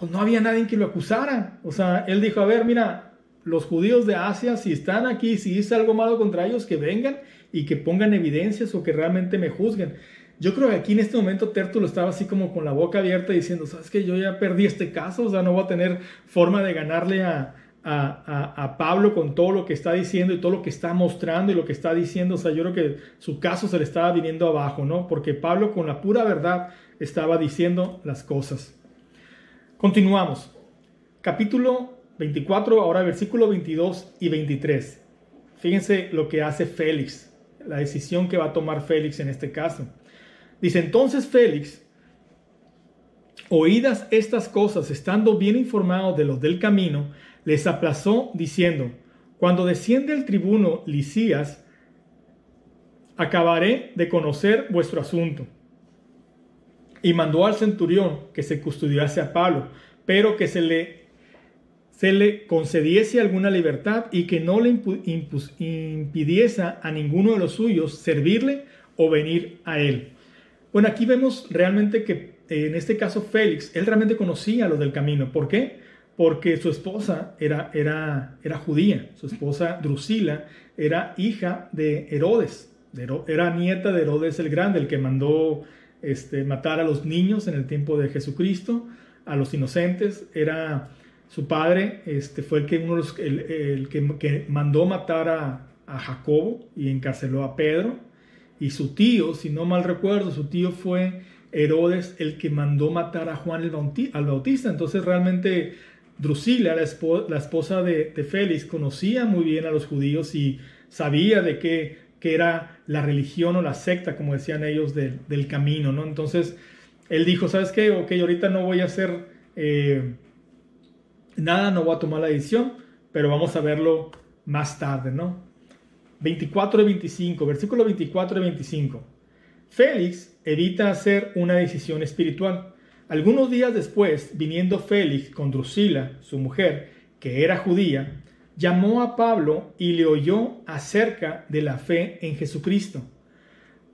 pues no había nadie que lo acusara. O sea, él dijo, a ver, mira, los judíos de Asia, si están aquí, si hice algo malo contra ellos, que vengan y que pongan evidencias o que realmente me juzguen. Yo creo que aquí en este momento Tertulo estaba así como con la boca abierta diciendo, sabes que yo ya perdí este caso, o sea, no voy a tener forma de ganarle a, a, Pablo con todo lo que está diciendo y todo lo que está mostrando y lo que está diciendo. O sea, yo creo que su caso se le estaba viniendo abajo, ¿no? Porque Pablo con la pura verdad estaba diciendo las cosas. Continuamos. Capítulo 24, ahora versículo 22 y 23. Fíjense lo que hace Félix, la decisión que va a tomar Félix en este caso. Dice entonces Félix, oídas estas cosas, estando bien informado de los del camino, les aplazó diciendo, cuando desciende el tribuno Lisías, acabaré de conocer vuestro asunto. Y mandó al centurión que se custodiase a Pablo, pero que se le, se le concediese alguna libertad y que no le impidiese a ninguno de los suyos servirle o venir a él. Bueno, aquí vemos realmente que en este caso Félix, él realmente conocía lo del camino. ¿Por qué? Porque su esposa era, era, era judía, su esposa Drusila era hija de Herodes, era nieta de Herodes el Grande, el que mandó este, matar a los niños en el tiempo de Jesucristo, a los inocentes, era su padre, este, fue el que, uno el, que, mandó matar a, a Jacobo y encarceló a Pedro, y su tío, si no mal recuerdo, su tío fue Herodes el que mandó matar a Juan el Bautista, entonces realmente Drusila, la, esposa de, Félix, conocía muy bien a los judíos y sabía de qué, era la religión o la secta, como decían ellos, del camino, ¿no? Entonces, él dijo, ¿sabes qué? Ok, ahorita no voy a hacer eh, nada, no voy a tomar la decisión, pero vamos a verlo más tarde, ¿no? 24 y 25, versículo 24 y 25. Félix evita hacer una decisión espiritual algunos días después, viniendo Félix con Drusila, su mujer, que era judía, llamó a Pablo y le oyó acerca de la fe en Jesucristo.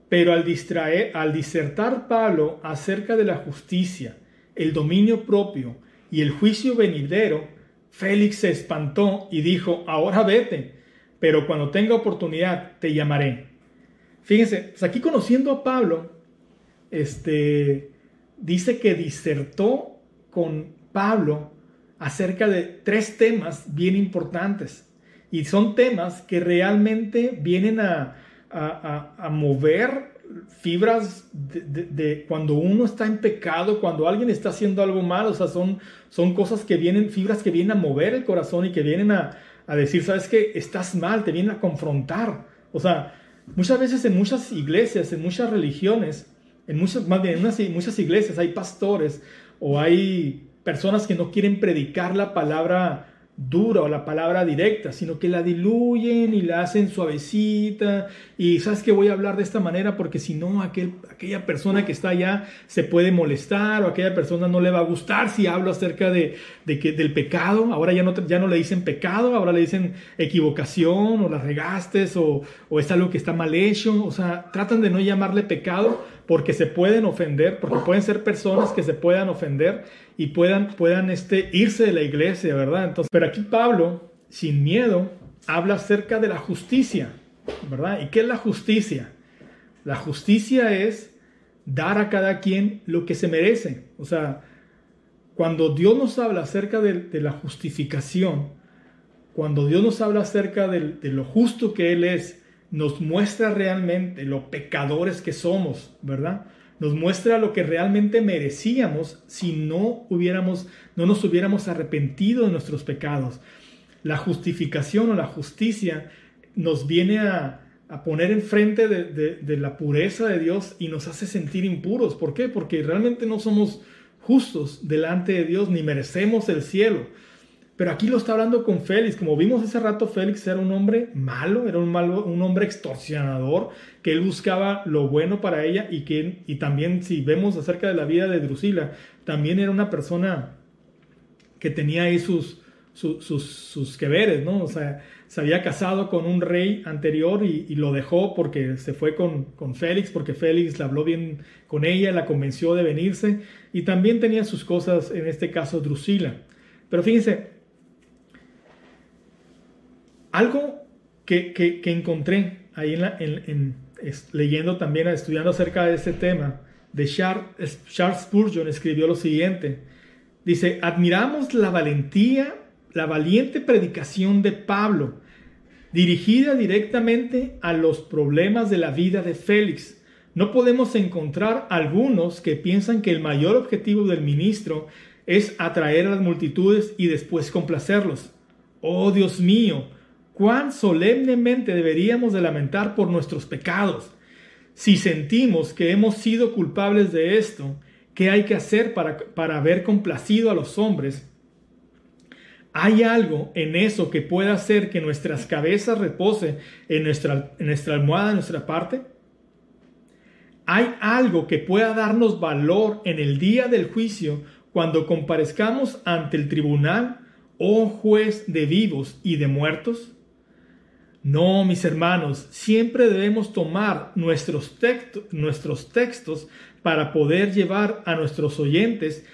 Pero al, distraer, al disertar Pablo acerca de la justicia, el dominio propio y el juicio venidero, Félix se espantó y dijo, ahora vete, pero cuando tenga oportunidad te llamaré. Fíjense, pues aquí conociendo a Pablo, este, dice que disertó con Pablo acerca de tres temas bien importantes. Y son temas que realmente vienen a, a, mover fibras de, cuando uno está en pecado, cuando alguien está haciendo algo mal, o sea, son, son cosas que vienen, fibras que vienen a mover el corazón y que vienen a, a decir, sabes que estás mal, te vienen a confrontar. O sea, muchas veces en muchas iglesias, en muchas religiones, en muchas, más bien en muchas iglesias hay pastores o hay personas que no quieren predicar la palabra dura o la palabra directa, sino que la diluyen y la hacen suavecita. Y sabes que voy a hablar de esta manera porque si no aquel, aquella persona que está allá se puede molestar o aquella persona no le va a gustar si hablo acerca de, de que, del pecado, ahora ya no, ya no le dicen pecado, ahora le dicen equivocación o la regaste o, o es algo que está mal hecho, o sea, tratan de no llamarle pecado porque se pueden ofender, porque pueden ser personas que se puedan ofender y puedan, puedan este, irse de la iglesia, ¿verdad? Entonces, pero aquí Pablo, sin miedo, habla acerca de la justicia, ¿verdad? ¿Y qué es la justicia? La justicia es dar a cada quien lo que se merece. O sea, cuando Dios nos habla acerca de, la justificación, cuando Dios nos habla acerca de, de lo justo que Él es, nos muestra realmente lo pecadores que somos, ¿verdad? Nos muestra lo que realmente merecíamos si no hubiéramos, no nos hubiéramos arrepentido de nuestros pecados. La justificación o la justicia nos viene a, poner enfrente de, de, la pureza de Dios y nos hace sentir impuros. ¿Por qué? Porque realmente no somos justos delante de Dios ni merecemos el cielo. Pero aquí lo está hablando con Félix. Como vimos hace rato, Félix era un hombre malo, era un, malo, un hombre extorsionador, que él buscaba lo bueno para ella y que y también si vemos acerca de la vida de Drusila, también era una persona que tenía ahí sus, sus, sus, que veres, ¿no? O sea, se había casado con un rey anterior y, y lo dejó porque se fue con, con, Félix, porque Félix le habló bien con ella, la convenció de venirse y también tenía sus cosas, en este caso Drusila. Pero fíjense, algo que, que, encontré ahí en, leyendo también, estudiando acerca de este tema, de Charles, Charles Spurgeon escribió lo siguiente. Dice, admiramos la valentía, la valiente predicación de Pablo, dirigida directamente a los problemas de la vida de Félix. No podemos encontrar algunos que piensan que el mayor objetivo del ministro es atraer a las multitudes y después complacerlos. Oh Dios mío, cuán solemnemente deberíamos de lamentar por nuestros pecados. Si sentimos que hemos sido culpables de esto, ¿qué hay que hacer para, para haber complacido a los hombres? ¿Hay algo en eso que pueda hacer que nuestras cabezas repose en nuestra, en nuestra almohada, en nuestra parte? ¿Hay algo que pueda darnos valor en el día del juicio cuando comparezcamos ante el tribunal, oh juez de vivos y de muertos? No, mis hermanos, siempre debemos tomar nuestros, nuestros textos para poder llevar a nuestros oyentes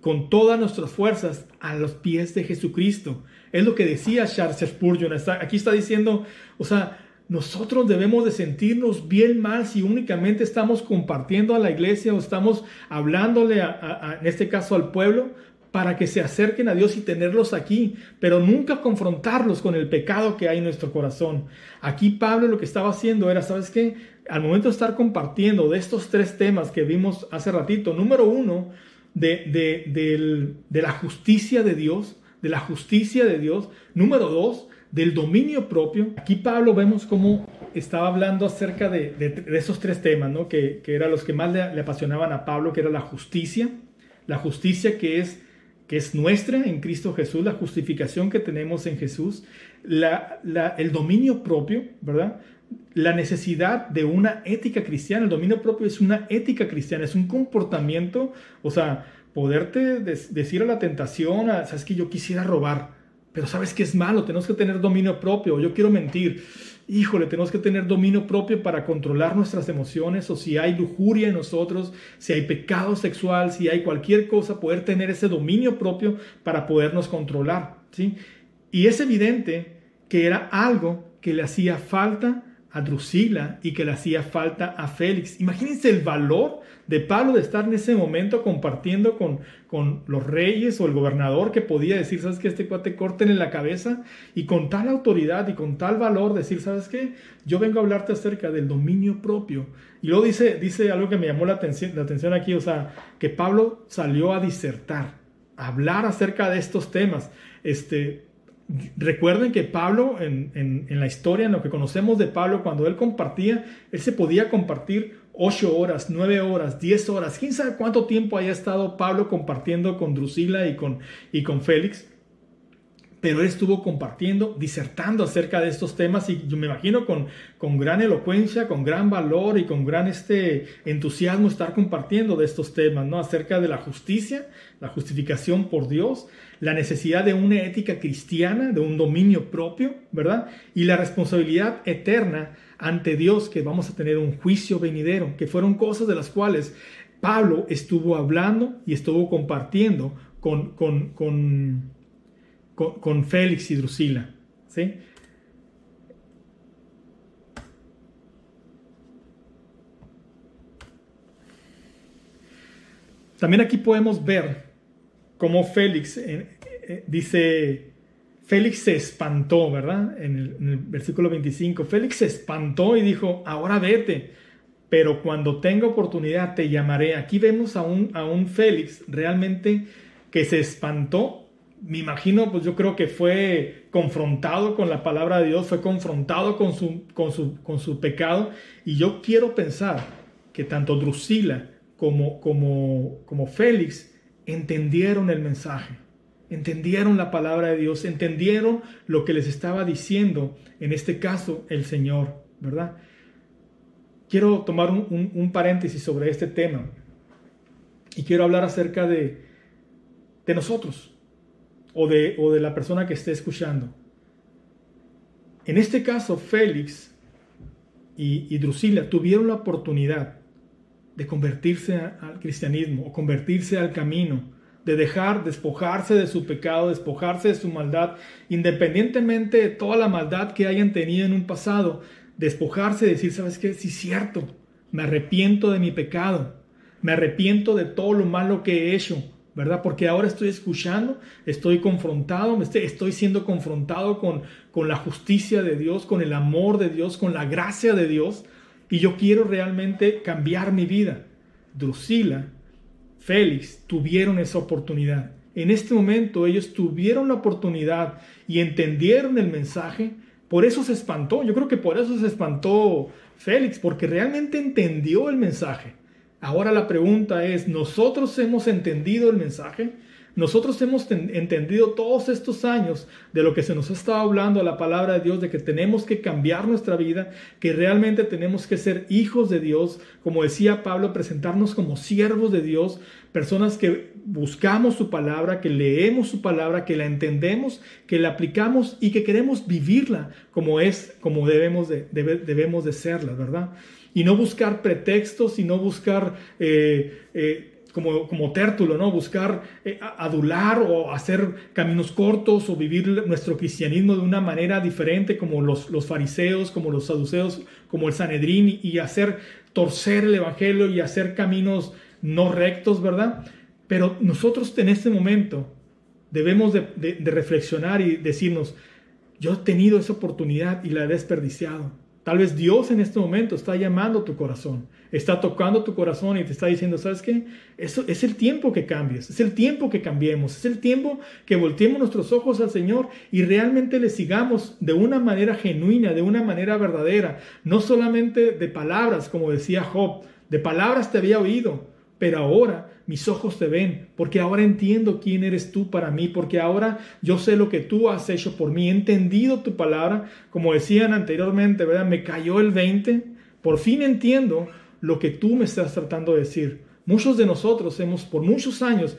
con todas nuestras fuerzas a los pies de Jesucristo. Es lo que decía Charles Spurgeon. aquí está diciendo, o sea, nosotros debemos de sentirnos bien mal si únicamente estamos compartiendo a la iglesia o estamos hablándole, en este caso al pueblo, para que se acerquen a Dios y tenerlos aquí, pero nunca confrontarlos con el pecado que hay en nuestro corazón. Aquí Pablo lo que estaba haciendo era, ¿sabes qué? Al momento de estar compartiendo de estos tres temas que vimos hace ratito, número uno, de, de, la justicia de Dios, de la justicia de Dios, número dos, del dominio propio. Aquí Pablo vemos cómo estaba hablando acerca de, esos tres temas, ¿no? que, que eran los que más le apasionaban a Pablo, que era la justicia, la justicia que es que es nuestra en Cristo Jesús, la justificación que tenemos en Jesús, el dominio propio, ¿verdad? La necesidad de una ética cristiana. El dominio propio es una ética cristiana, es un comportamiento, o sea, poderte decir a la tentación, sabes que yo quisiera robar, Pero sabes que es malo, tenemos que tener dominio propio. Yo quiero mentir. Híjole, tenemos que tener dominio propio para controlar nuestras emociones o si hay lujuria en nosotros, si hay pecado sexual, si hay cualquier cosa, poder tener ese dominio propio para podernos controlar. ¿sí? Y es evidente que era algo que le hacía falta a Drusila y que le hacía falta a Félix. Imagínense el valor de Pablo de estar en ese momento compartiendo con, con los reyes o el gobernador que podía decir, ¿sabes qué? Este cuate corten en la cabeza y con tal autoridad y con tal valor decir, ¿sabes qué? Yo vengo a hablarte acerca del dominio propio. Y luego dice, dice algo que me llamó la atención, la atención aquí, o sea, que Pablo salió a disertar, a hablar acerca de estos temas. Este, Recuerden que Pablo, en, la historia, en lo que conocemos de Pablo, cuando él compartía, él se podía compartir 8 horas, 9 horas, 10 horas. ¿Quién sabe cuánto tiempo haya estado Pablo compartiendo con Drusila y con, y con Félix? Pero él estuvo compartiendo, disertando acerca de estos temas y yo me imagino con, con gran elocuencia, con gran valor y con gran este entusiasmo estar compartiendo de estos temas, ¿no? Acerca de la justicia, la justificación por Dios, la necesidad de una ética cristiana, de un dominio propio, ¿verdad? Y la responsabilidad eterna ante Dios, que vamos a tener un juicio venidero, que fueron cosas de las cuales Pablo estuvo hablando y estuvo compartiendo con, con, con, con, Félix y Drusila, ¿sí? También aquí podemos ver como Félix, eh, eh, dice, Félix se espantó, ¿verdad? En el, versículo 25, Félix se espantó y dijo, ahora vete, pero cuando tenga oportunidad te llamaré. Aquí vemos a un, a un Félix realmente que se espantó. Me imagino, pues yo creo que fue confrontado con la palabra de Dios, fue confrontado con su, con su, con su pecado. Y yo quiero pensar que tanto Drusila como, como, como Félix entendieron el mensaje, entendieron la palabra de Dios, entendieron lo que les estaba diciendo, en este caso, el Señor, ¿verdad? Quiero tomar un, paréntesis sobre este tema y quiero hablar acerca de, de nosotros o de, o de la persona que esté escuchando. En este caso, Félix y, y Drusila tuvieron la oportunidad de convertirse al cristianismo o convertirse al camino, de dejar, despojarse de su pecado, despojarse de su maldad, independientemente de toda la maldad que hayan tenido en un pasado, despojarse, decir, ¿sabes qué? Sí, cierto, me arrepiento de mi pecado, me arrepiento de todo lo malo que he hecho, Porque ahora estoy escuchando, estoy confrontado, estoy siendo confrontado con, con la justicia de Dios, con el amor de Dios, con la gracia de Dios, y yo quiero realmente cambiar mi vida. Drusila, Félix tuvieron esa oportunidad. En este momento ellos tuvieron la oportunidad y entendieron el mensaje. Por eso se espantó. Yo creo que por eso se espantó Félix, porque realmente entendió el mensaje. Ahora la pregunta es, ¿nosotros hemos entendido el mensaje? Nosotros hemos entendido todos estos años de lo que se nos ha estado hablando a la palabra de Dios, de que tenemos que cambiar nuestra vida, que realmente tenemos que ser hijos de Dios, como decía Pablo, presentarnos como siervos de Dios, personas que buscamos su palabra, que leemos su palabra, que la entendemos, que la aplicamos y que queremos vivirla como es, como debemos de, debemos de serla, ¿verdad? Y no buscar pretextos y no buscar... Eh, eh, como, como tértulo, ¿no? Buscar eh, adular o hacer caminos cortos o vivir nuestro cristianismo de una manera diferente como los, los fariseos, como los saduceos, como el Sanedrín y hacer torcer el evangelio y hacer caminos no rectos, ¿verdad? Pero nosotros en este momento debemos de, de reflexionar y decirnos, yo he tenido esa oportunidad y la he desperdiciado. Tal vez Dios en este momento está llamando tu corazón, está tocando tu corazón y te está diciendo, ¿sabes qué? Eso es el tiempo que cambies, es el tiempo que cambiemos, es el tiempo que volteemos nuestros ojos al Señor y realmente le sigamos de una manera genuina, de una manera verdadera, no solamente de palabras, como decía Job, de palabras te había oído, pero ahora mis ojos te ven, porque ahora entiendo quién eres tú para mí, porque ahora yo sé lo que tú has hecho por mí, he entendido tu palabra, como decían anteriormente, ¿verdad? Me cayó el 20, por fin entiendo lo que tú me estás tratando de decir. Muchos de nosotros hemos por muchos años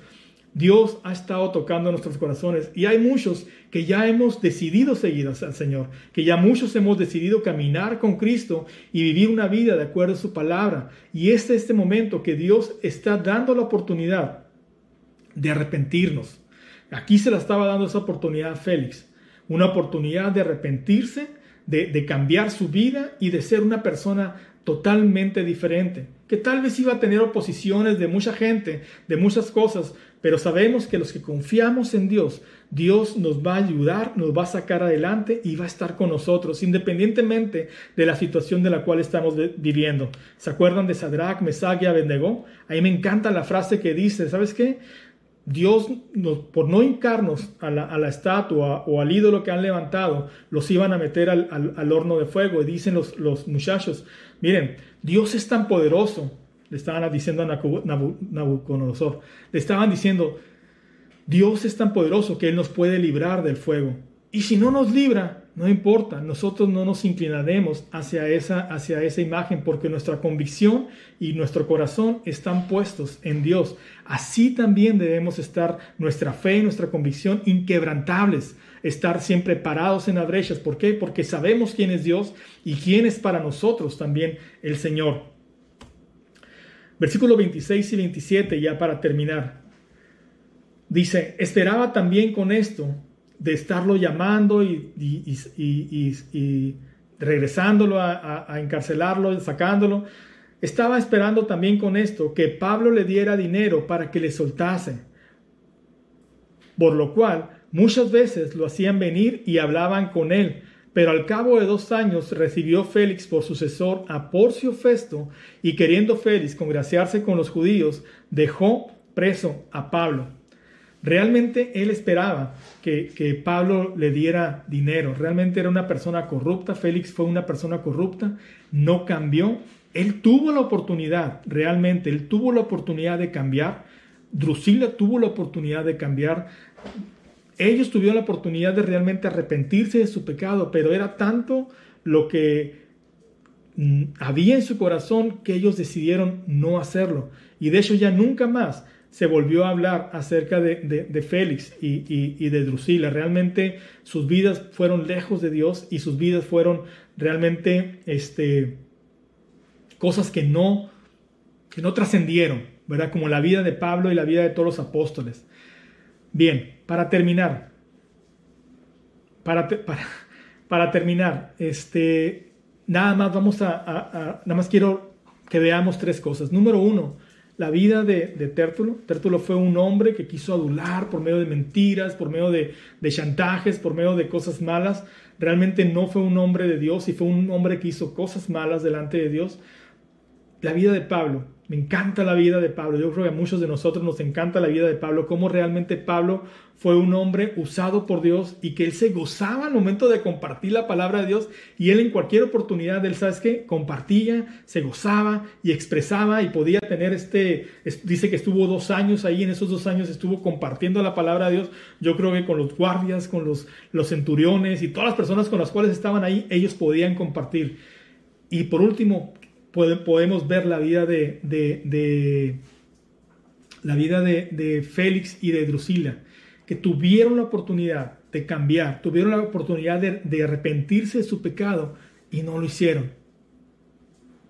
Dios ha estado tocando nuestros corazones y hay muchos que ya hemos decidido seguir al Señor, que ya muchos hemos decidido caminar con Cristo y vivir una vida de acuerdo a su palabra. Y este es este momento que Dios está dando la oportunidad de arrepentirnos. Aquí se la estaba dando esa oportunidad a Félix, una oportunidad de arrepentirse, de, de cambiar su vida y de ser una persona totalmente diferente, que tal vez iba a tener oposiciones de mucha gente, de muchas cosas, pero sabemos que los que confiamos en Dios, Dios nos va a ayudar, nos va a sacar adelante y va a estar con nosotros, independientemente de la situación de la cual estamos viviendo. ¿Se acuerdan de Sadrach, Mesach y Abednego? Ahí me encanta la frase que dice, ¿sabes qué? Dios, por no hincarnos a la, estatua o al ídolo que han levantado, los iban a meter al, horno de fuego. Y dicen los, los muchachos, miren, Dios es tan poderoso le estaban diciendo a Nabucodonosor, le estaban diciendo, Dios es tan poderoso que Él nos puede librar del fuego. Y si no nos libra, no importa, nosotros no nos inclinaremos hacia esa, hacia esa imagen porque nuestra convicción y nuestro corazón están puestos en Dios. Así también debemos estar nuestra fe y nuestra convicción inquebrantables, estar siempre parados en las brechas. ¿Por qué? Porque sabemos quién es Dios y quién es para nosotros también el Señor. Versículos 26 y 27, ya para terminar. Dice, esperaba también con esto de estarlo llamando y, y, regresándolo a, a, encarcelarlo, sacándolo. Estaba esperando también con esto que Pablo le diera dinero para que le soltase. Por lo cual muchas veces lo hacían venir y hablaban con él pero al cabo de dos años recibió Félix por sucesor a Porcio Festo y queriendo Félix congraciarse con los judíos, dejó preso a Pablo. Realmente él esperaba que, que, Pablo le diera dinero. Realmente era una persona corrupta. Félix fue una persona corrupta. No cambió. Él tuvo la oportunidad, realmente, él tuvo la oportunidad de cambiar. Drusila tuvo la oportunidad de cambiar ellos tuvieron la oportunidad de realmente arrepentirse de su pecado, pero era tanto lo que mm, había en su corazón que ellos decidieron no hacerlo. Y de hecho ya nunca más se volvió a hablar acerca de, Félix y, de Drusila. Realmente sus vidas fueron lejos de Dios y sus vidas fueron realmente este, cosas que no, que no trascendieron, ¿verdad? Como la vida de Pablo y la vida de todos los apóstoles. Bien, para terminar, para, para, terminar, este, nada más vamos a, nada más quiero que veamos tres cosas. Número uno, la vida de, de Tértulo. Tértulo fue un hombre que quiso adular por medio de mentiras, por medio de, de chantajes, por medio de cosas malas. Realmente no fue un hombre de Dios y fue un hombre que hizo cosas malas delante de Dios. La vida de Pablo me encanta la vida de Pablo. Yo creo que a muchos de nosotros nos encanta la vida de Pablo, cómo realmente Pablo fue un hombre usado por Dios y que él se gozaba al momento de compartir la palabra de Dios y él en cualquier oportunidad, él, ¿sabes qué? Compartía, se gozaba y expresaba y podía tener este, dice que estuvo dos años ahí, en esos dos años estuvo compartiendo la palabra de Dios. Yo creo que con los guardias, con los, los centuriones y todas las personas con las cuales estaban ahí, ellos podían compartir. Y por último, podemos ver la vida de, de, la vida de, Félix y de Drusila, que tuvieron la oportunidad de cambiar, tuvieron la oportunidad de, arrepentirse de su pecado y no lo hicieron.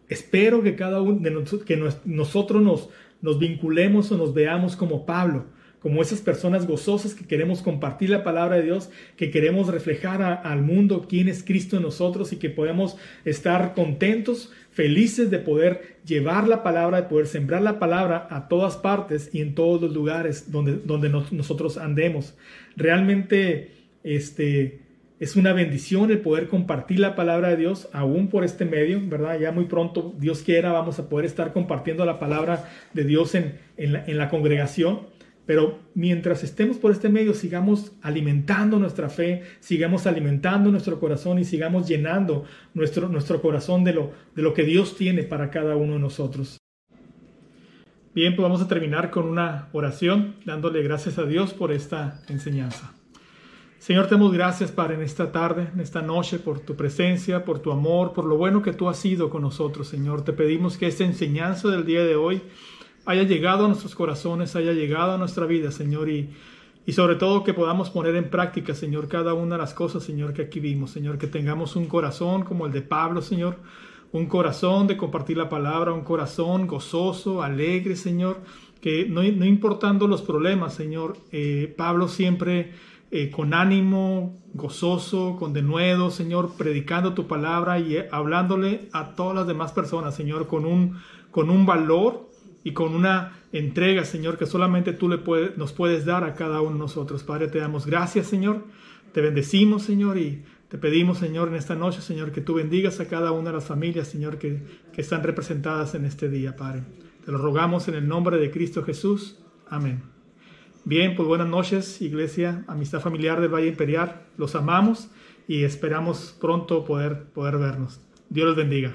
Espero que cada uno de nosotros, que nosotros nos, nos vinculemos o nos veamos como Pablo, como esas personas gozosas que queremos compartir la palabra de Dios, que queremos reflejar al mundo quién es Cristo en nosotros y que podamos estar contentos, felices de poder llevar la palabra, de poder sembrar la palabra a todas partes y en todos los lugares donde, donde nosotros andemos. Realmente este, es una bendición el poder compartir la palabra de Dios aún por este medio, ¿verdad? Ya muy pronto, Dios quiera, vamos a poder estar compartiendo la palabra de Dios en, en la congregación. Pero mientras estemos por este medio, sigamos alimentando nuestra fe, sigamos alimentando nuestro corazón y sigamos llenando nuestro, nuestro corazón de lo, de lo que Dios tiene para cada uno de nosotros. Bien, pues vamos a terminar con una oración, dándole gracias a Dios por esta enseñanza. Señor, te damos gracias, para en esta tarde, en esta noche, por tu presencia, por tu amor, por lo bueno que tú has sido con nosotros, Señor. Te pedimos que esta enseñanza del día de hoy haya llegado a nuestros corazones, haya llegado a nuestra vida, Señor, y, y sobre todo que podamos poner en práctica, Señor, cada una de las cosas, Señor, que aquí vimos, Señor, que tengamos un corazón como el de Pablo, Señor, un corazón de compartir la palabra, un corazón gozoso, alegre, Señor, que no, no importando los problemas, Señor, eh, Pablo siempre eh, con ánimo, gozoso, con denuedo, Señor, predicando tu palabra y eh, hablándole a todas las demás personas, Señor, con un, con un valor y con una entrega, Señor, que solamente tú le nos puedes dar a cada uno de nosotros. Padre, te damos gracias, Señor, te bendecimos, Señor, y te pedimos, Señor, en esta noche, Señor, que tú bendigas a cada una de las familias, Señor, que, que están representadas en este día, Padre. Te lo rogamos en el nombre de Cristo Jesús. Amén. Bien, pues buenas noches, iglesia, amistad familiar del Valle Imperial. Los amamos y esperamos pronto poder, poder vernos. Dios los bendiga.